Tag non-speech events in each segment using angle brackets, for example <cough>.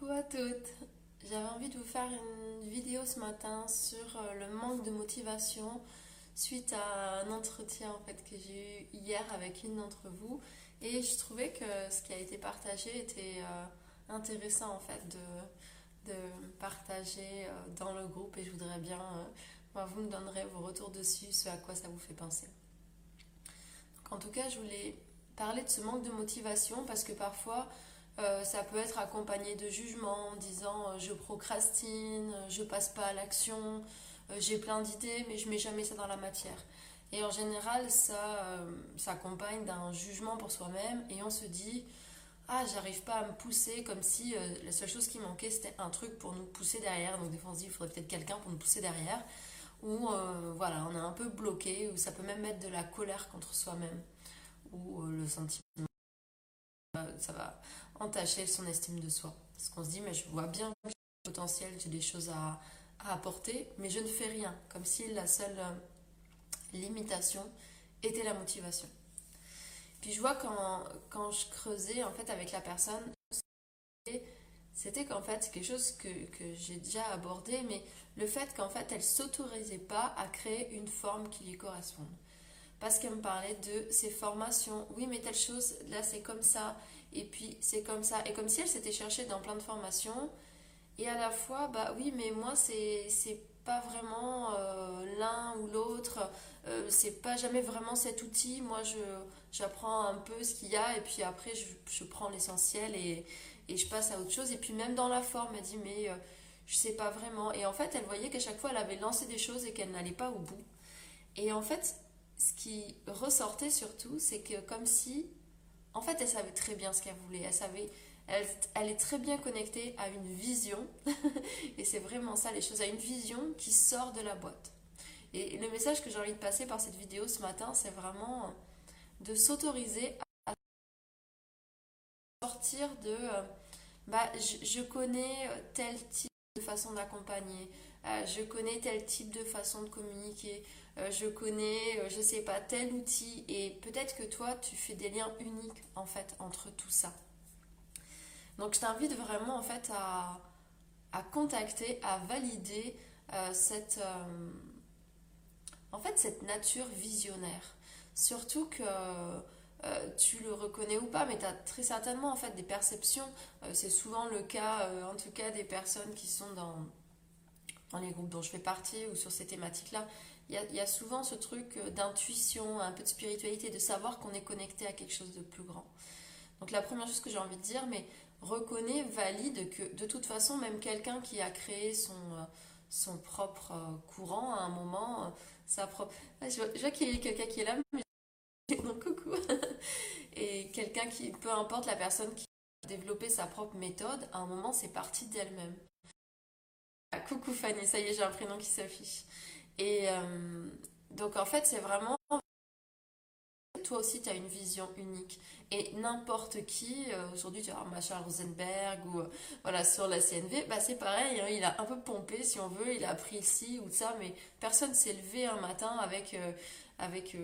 Coucou à toutes. J'avais envie de vous faire une vidéo ce matin sur euh, le manque de motivation suite à un entretien en fait que j'ai eu hier avec une d'entre vous et je trouvais que ce qui a été partagé était euh, intéressant en fait de, de partager euh, dans le groupe et je voudrais bien vous me donnerez vos retours dessus, ce à quoi ça vous fait penser. En tout cas, je voulais parler de ce manque de motivation parce que parfois euh, ça peut être accompagné de jugements en disant euh, je procrastine, euh, je passe pas à l'action, j'ai plein d'idées mais je mets jamais ça dans la matière. Et en général, ça s'accompagne d'un jugement pour soi-même et on se dit ah j'arrive pas à me pousser comme si la seule chose qui manquait c'était un truc pour nous pousser derrière. Donc des fois on se dit il faudrait peut-être quelqu'un pour nous pousser derrière. Ou voilà, on est un peu bloqué, ou ça peut même mettre de la colère contre soi-même, ou le sentiment ça va entacher son estime de soi. Parce qu'on se dit, mais je vois bien que j'ai du potentiel, j'ai des choses à, apporter, mais je ne fais rien. Comme si la seule euh, limitation était la motivation. Puis je vois quand, quand je creusais en fait avec la personne, c'était qu'en fait quelque chose que, que j'ai déjà abordé, mais le fait qu'en fait elle s'autorisait pas à créer une forme qui lui corresponde parce qu'elle me parlait de ses formations. Oui, mais telle chose, là c'est comme ça, et puis c'est comme ça. Et comme si elle s'était cherchée dans plein de formations, et à la fois, bah oui, mais moi c'est pas vraiment euh, l'un ou l'autre, euh, c'est pas jamais vraiment cet outil. Moi j'apprends un peu ce qu'il y a, et puis après je, je prends l'essentiel et, et, je passe à autre chose. Et puis même dans la forme, elle dit, mais euh, je sais pas vraiment. Et en fait, elle voyait qu'à chaque fois elle avait lancé des choses et qu'elle n'allait pas au bout. Et en fait, ce qui ressortait surtout, c'est que comme si, en fait, elle savait très bien ce qu'elle voulait. Elle savait, elle, est très bien connectée à une vision. <laughs> et c'est vraiment ça, les choses, à une vision qui sort de la boîte. Et le message que j'ai envie de passer par cette vidéo ce matin, c'est vraiment de s'autoriser à sortir de, euh, bah, je connais tel type de façon d'accompagner, euh, je connais tel type de façon de communiquer, je connais, euh, je sais pas, tel outil, et peut-être que toi, tu fais des liens uniques en fait entre tout ça. Donc je t'invite vraiment en fait à, à contacter, à valider cette, en fait, cette nature visionnaire. Surtout que tu le reconnais ou pas, mais tu as très certainement en fait des perceptions. c'est souvent le cas, en tout cas, des personnes qui sont dans, dans les groupes dont je fais partie ou sur ces thématiques-là, il y, a, souvent ce truc euh, d'intuition, un peu de spiritualité, de savoir qu'on est connecté à quelque chose de plus grand. Donc la première chose que j'ai envie de dire, mais reconnais, valide que de toute façon, même quelqu'un qui a créé son, euh, son propre euh, courant à un moment, sa propre... Ah, je vois, qu'il y a quelqu'un qui est là, mais... Donc coucou <laughs> Et quelqu'un qui, peu importe la personne qui a développé sa propre méthode, à un moment c'est parti d'elle-même. Ah, coucou Fanny, ça y est, j'ai un prénom qui s'affiche. Et euh, donc en fait, c'est vraiment... Toi aussi, tu as une vision unique. Et n'importe qui, euh, aujourd'hui, tu as Machin Rosenberg ou euh, voilà, sur la CNV, bah, c'est pareil, hein, il a un peu pompé, si on veut, il a pris ci ou ça, mais personne s'est levé un matin avec... avec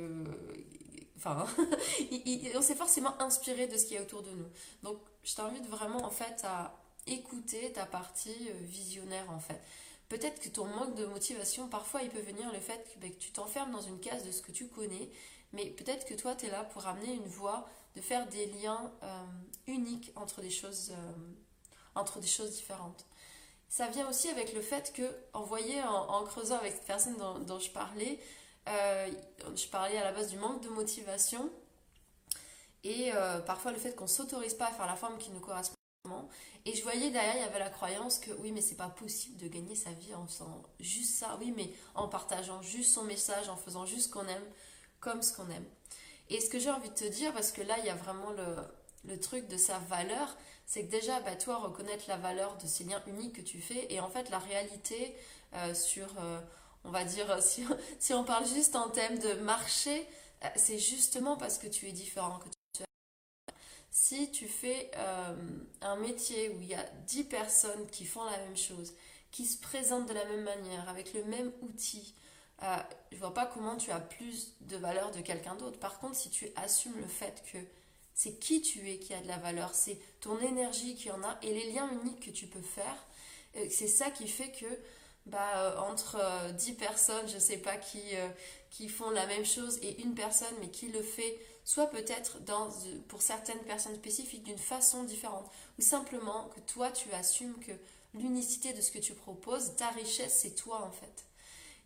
enfin, <laughs> on s'est forcément inspiré de ce qui est autour de nous. Donc, je t'invite vraiment, en fait, à écouter ta partie euh, visionnaire en fait. Peut-être que ton manque de motivation, parfois il peut venir le fait que, ben, tu t'enfermes dans une case de ce que tu connais, mais peut-être que toi tu es là pour amener une voie, de faire des liens euh, uniques entre des choses, euh, entre des choses différentes. Ça vient aussi avec le fait que, en, en, creusant avec cette personne dont, je parlais, je parlais à la base du manque de motivation et parfois le fait qu'on s'autorise pas à faire la forme qui nous correspond et je voyais derrière, il y avait la croyance que oui, mais c'est pas possible de gagner sa vie en faisant juste ça. Oui, mais en partageant juste son message, en faisant juste ce qu'on aime, comme ce qu'on aime. Et ce que j'ai envie de te dire, parce que là, il y a vraiment le, truc de sa valeur, c'est que déjà, bah, toi, reconnaître la valeur de ces liens uniques que tu fais, et en fait, la réalité euh, sur, euh, on va dire, <laughs> si, si, on parle juste en thème de marché, euh, c'est justement parce que tu es différent, que si tu fais euh, un métier où il y a 10 personnes qui font la même chose, qui se présentent de la même manière, avec le même outil, euh, je vois pas comment tu as plus de valeur de quelqu'un d'autre. Par contre, si tu assumes le fait que c'est qui tu es qui a de la valeur, c'est ton énergie qui en a et les liens uniques que tu peux faire. C'est ça qui fait que bah, euh, entre 10 euh, personnes, je sais pas, qui, euh, qui font la même chose et une personne, mais qui le fait soit peut-être pour certaines personnes spécifiques d'une façon différente, ou simplement que toi tu assumes que l'unicité de ce que tu proposes, ta richesse, c'est toi en fait.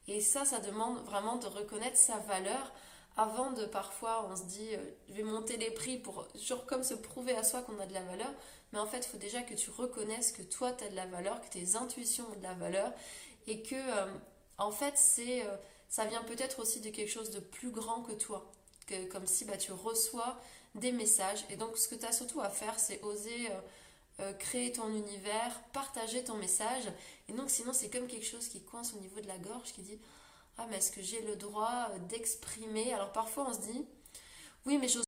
Et ça, ça demande vraiment de reconnaître sa valeur avant de parfois on se dit je vais monter les prix pour toujours comme se prouver à soi qu'on a de la valeur. Mais en fait il faut déjà que tu reconnaisses que toi tu as de la valeur que tes intuitions ont de la valeur. Et que euh, en fait c'est euh, ça vient peut-être aussi de quelque chose de plus grand que toi comme si bah, tu reçois des messages. Et donc ce que tu as surtout à faire c'est oser euh, créer ton univers partager ton message. Et donc sinon c'est comme quelque chose qui coince au niveau de la gorge qui dit ah mais est-ce que j'ai le droit d'exprimer? Alors parfois on se dit oui mais j'ose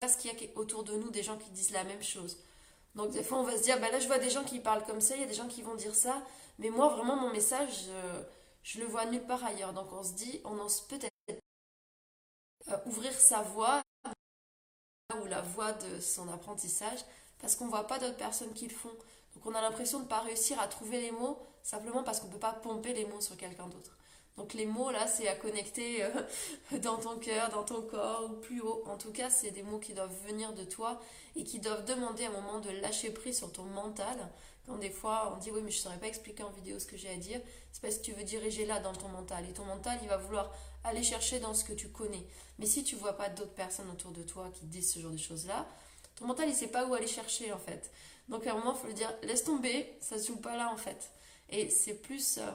pas ce qu'il y a autour de nous des gens qui disent la même chose donc des fois on va se dire bah là je vois des gens qui parlent comme ça il y a des gens qui vont dire ça. Mais moi, vraiment, mon message, je, le vois nulle part ailleurs. Donc on se dit, on ose peut-être euh, ouvrir sa voix ou la voix de son apprentissage parce qu'on ne voit pas d'autres personnes qui le font. Donc on a l'impression de ne pas réussir à trouver les mots simplement parce qu'on ne peut pas pomper les mots sur quelqu'un d'autre. Donc les mots là, c'est à connecter euh, <laughs> dans ton cœur, dans ton corps ou plus haut. En tout cas, c'est des mots qui doivent venir de toi et qui doivent demander un moment de lâcher prise sur ton mental des fois on dit oui mais je ne saurais pas expliquer en vidéo ce que j'ai à dire, c'est parce que tu veux diriger là dans ton mental. Et ton mental il va vouloir aller chercher dans ce que tu connais. Mais si tu vois pas d'autres personnes autour de toi qui disent ce genre de choses là, ton mental il sait pas où aller chercher en fait. Donc à un moment il faut lui dire laisse tomber, ça se joue pas là en fait. Et c'est plus euh,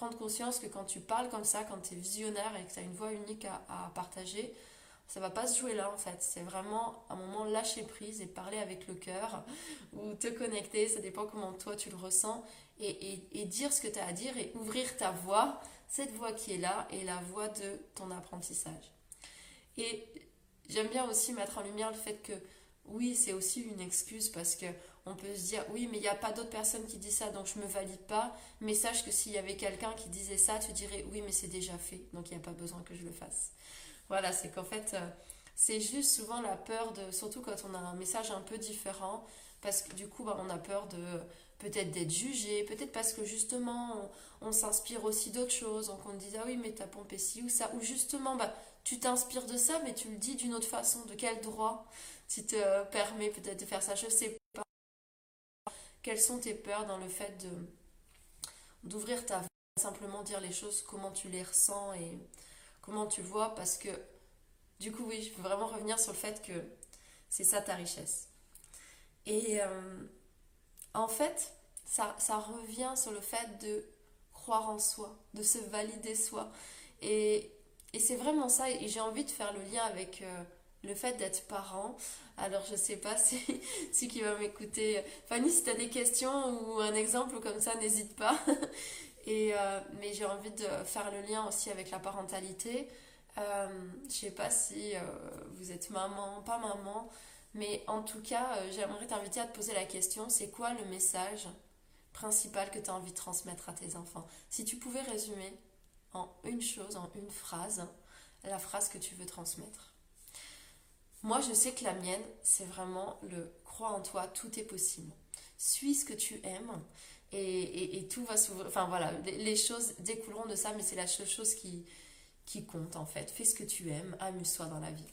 prendre conscience que quand tu parles comme ça, quand tu es visionnaire et que tu as une voix unique à partager, ça va pas se jouer là en fait. C'est vraiment un moment lâcher prise et parler avec le cœur <laughs> ou te connecter, ça dépend comment toi tu le ressens, et, et, dire ce que tu as à dire et ouvrir ta voix, cette voix qui est là et la voix de ton apprentissage. Et j'aime bien aussi mettre en lumière le fait que oui, c'est aussi une excuse parce que on peut se dire oui, mais il n'y a pas d'autres personnes qui disent ça donc je me valide pas. Mais sache que s'il y avait quelqu'un qui disait ça, tu dirais oui, mais c'est déjà fait donc il n'y a pas besoin que je le fasse. Voilà, c'est qu'en fait, euh, c'est juste souvent la peur de, surtout quand on a un message un peu différent, parce que du coup, bah, on a peur de peut-être d'être jugé, peut-être parce que justement, on, s'inspire aussi d'autres choses, donc on dit, ah oui, mais t'as pompé ci ou ça, ou justement, bah, tu t'inspires de ça, mais tu le dis d'une autre façon, de quel droit? Tu te permets peut-être de faire ça, je sais. Quelles sont tes peurs dans le fait de d'ouvrir ta simplement dire les choses, comment tu les ressens et comment tu vois, parce que du coup, oui, je veux vraiment revenir sur le fait que c'est ça ta richesse. Et euh, en fait, ça, ça, revient sur le fait de croire en soi, de se valider soi. Et, et c'est vraiment ça, et j'ai envie de faire le lien avec euh, le fait d'être parent. Alors, je sais pas <laughs> si, si qui va m'écouter. Fanny, si tu as des questions ou un exemple comme ça, n'hésite pas. <laughs> Et, euh, mais j'ai envie de faire le lien aussi avec la parentalité. Euh, je sais pas si euh, vous êtes maman, pas maman, mais en tout cas, euh, j'aimerais t'inviter à te poser la question, c'est quoi le message principal que tu as envie de transmettre à tes enfants? Si tu pouvais résumer en une chose, en une phrase, la phrase que tu veux transmettre. Moi, je sais que la mienne, c'est vraiment le crois en toi, tout est possible. Suis ce que tu aimes et, et, tout va s'ouvrir. Enfin voilà, les, choses découleront de ça, mais c'est la seule chose qui, qui compte en fait. Fais ce que tu aimes, amuse-toi dans la vie.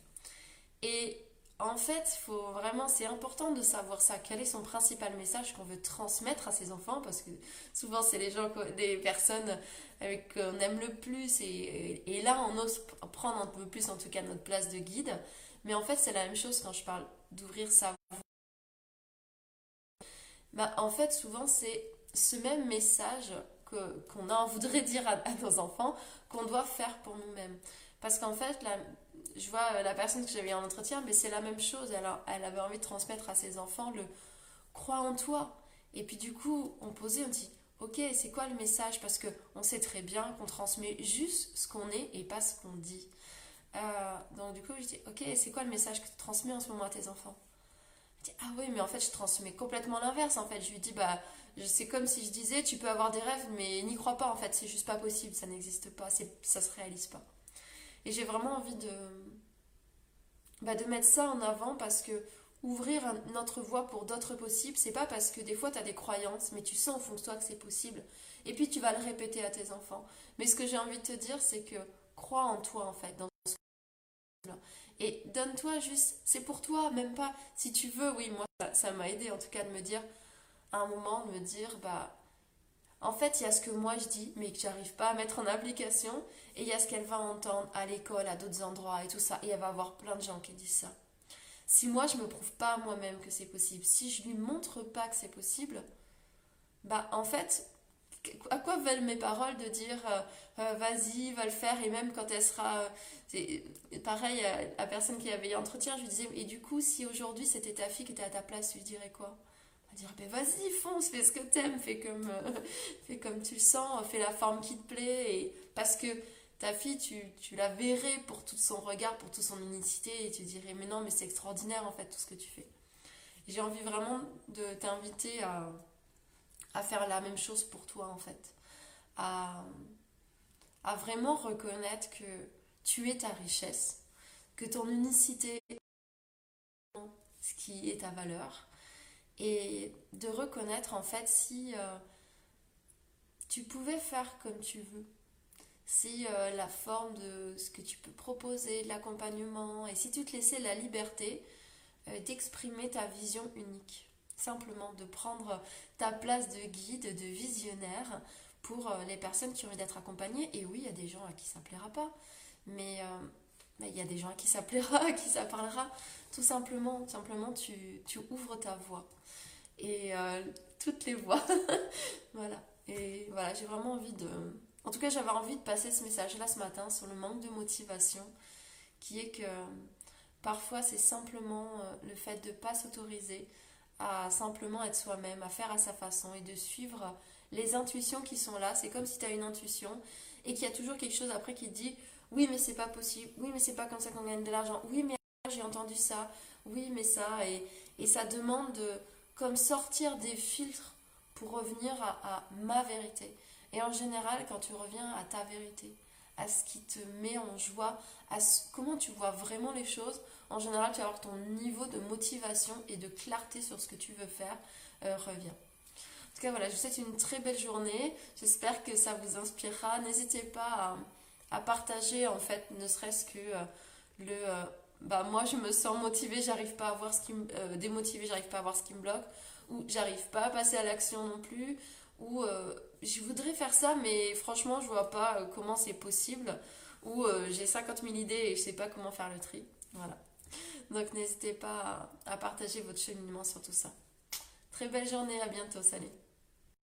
Et en fait, faut vraiment, c'est important de savoir ça. Quel est son principal message qu'on veut transmettre à ses enfants? Parce que souvent, c'est les gens, des personnes qu'on aime le plus. Et, et, là, on ose prendre un peu plus, en tout cas, notre place de guide. Mais en fait, c'est la même chose quand je parle d'ouvrir sa voix. Bah, en fait, souvent, c'est ce même message qu'on en voudrait dire à, nos enfants qu'on doit faire pour nous-mêmes. Parce qu'en fait, je vois euh, la personne que j'avais en entretien, mais c'est la même chose. Elle, elle avait envie de transmettre à ses enfants le crois en toi. Et puis du coup, on posait, on dit ok, c'est quoi le message? Parce qu'on sait très bien qu'on transmet juste ce qu'on est et pas ce qu'on dit. Euh, donc du coup, je dis ok, c'est quoi le message que tu transmets en ce moment à tes enfants? Ah oui, mais en fait, je transmets complètement l'inverse. En fait, je lui dis, bah, c'est comme si je disais, tu peux avoir des rêves, mais n'y crois pas, en fait, c'est juste pas possible, ça n'existe pas, ça se réalise pas. Et j'ai vraiment envie de, bah, de mettre ça en avant parce que ouvrir notre voie pour d'autres possibles, c'est pas parce que des fois tu as des croyances, mais tu sens au fond de toi que c'est possible. Et puis tu vas le répéter à tes enfants. Mais ce que j'ai envie de te dire, c'est que crois en toi en fait, et donne-toi juste, c'est pour toi, même pas si tu veux. Oui, moi ça m'a aidé en tout cas de me dire, à un moment, de me dire, bah en fait, il y a ce que moi je dis, mais que j'arrive pas à mettre en application, et il y a ce qu'elle va entendre à l'école, à d'autres endroits et tout ça, et elle va avoir plein de gens qui disent ça. Si moi je me prouve pas à moi-même que c'est possible, si je lui montre pas que c'est possible, bah en fait, à quoi veulent mes paroles de dire euh, euh, vas-y, va le faire, et même quand elle sera. Euh, pareil, à la personne qui avait entretien, je lui disais, et du coup, si aujourd'hui c'était ta fille qui était à ta place, tu lui dirais quoi? Dire ben vas-y fonce fais ce que t'aimes fais comme euh, <laughs> fais comme tu le sens fais la forme qui te plaît et parce que ta fille tu, tu la verrais pour tout son regard pour toute son unicité et tu dirais mais non mais c'est extraordinaire en fait tout ce que tu fais j'ai envie vraiment de t'inviter à, à faire la même chose pour toi en fait. À, vraiment reconnaître que tu es ta richesse que ton unicité ce qui est ta valeur et de reconnaître en fait si euh, tu pouvais faire comme tu veux, si euh, la forme de ce que tu peux proposer, l'accompagnement, et si tu te laissais la liberté euh, d'exprimer ta vision unique, simplement de prendre ta place de guide, de visionnaire pour les personnes qui ont envie d'être accompagnées. Et oui, il y a des gens à qui ça plaira pas, mais il y a des gens à qui ça plaira, <laughs> à qui ça parlera. Tout simplement, simplement tu, ouvres ta voix et euh, toutes les voix. <laughs> voilà. Et voilà, j'ai vraiment envie de. En tout cas, j'avais envie de passer ce message-là ce matin sur le manque de motivation, qui est que parfois c'est simplement euh, le fait de ne pas s'autoriser à simplement être soi-même, à faire à sa façon et de suivre les intuitions qui sont là. C'est comme si tu as une intuition et qu'il y a toujours quelque chose après qui te dit oui mais c'est pas possible, oui mais c'est pas comme ça qu'on gagne de l'argent, oui mais j'ai entendu ça, oui mais ça et, et ça demande de comme sortir des filtres pour revenir à, ma vérité. Et en général, quand tu reviens à ta vérité, à ce qui te met en joie, à comment tu vois vraiment les choses, en général, tu vas avoir ton niveau de motivation et de clarté sur ce que tu veux faire euh, revient. En tout cas, voilà, je vous souhaite une très belle journée. J'espère que ça vous inspirera. N'hésitez pas à, partager, en fait, ne serait-ce que euh, le... Euh, bah moi je me sens motivée, j'arrive pas à voir ce qui me démotivée, j'arrive pas à voir ce qui me bloque ou j'arrive pas à passer à l'action non plus ou je voudrais faire ça mais franchement je vois pas comment c'est possible ou j'ai 50 000 idées et je sais pas comment faire le tri. Voilà. Donc n'hésitez pas à partager votre cheminement sur tout ça. Très belle journée, à bientôt, salut.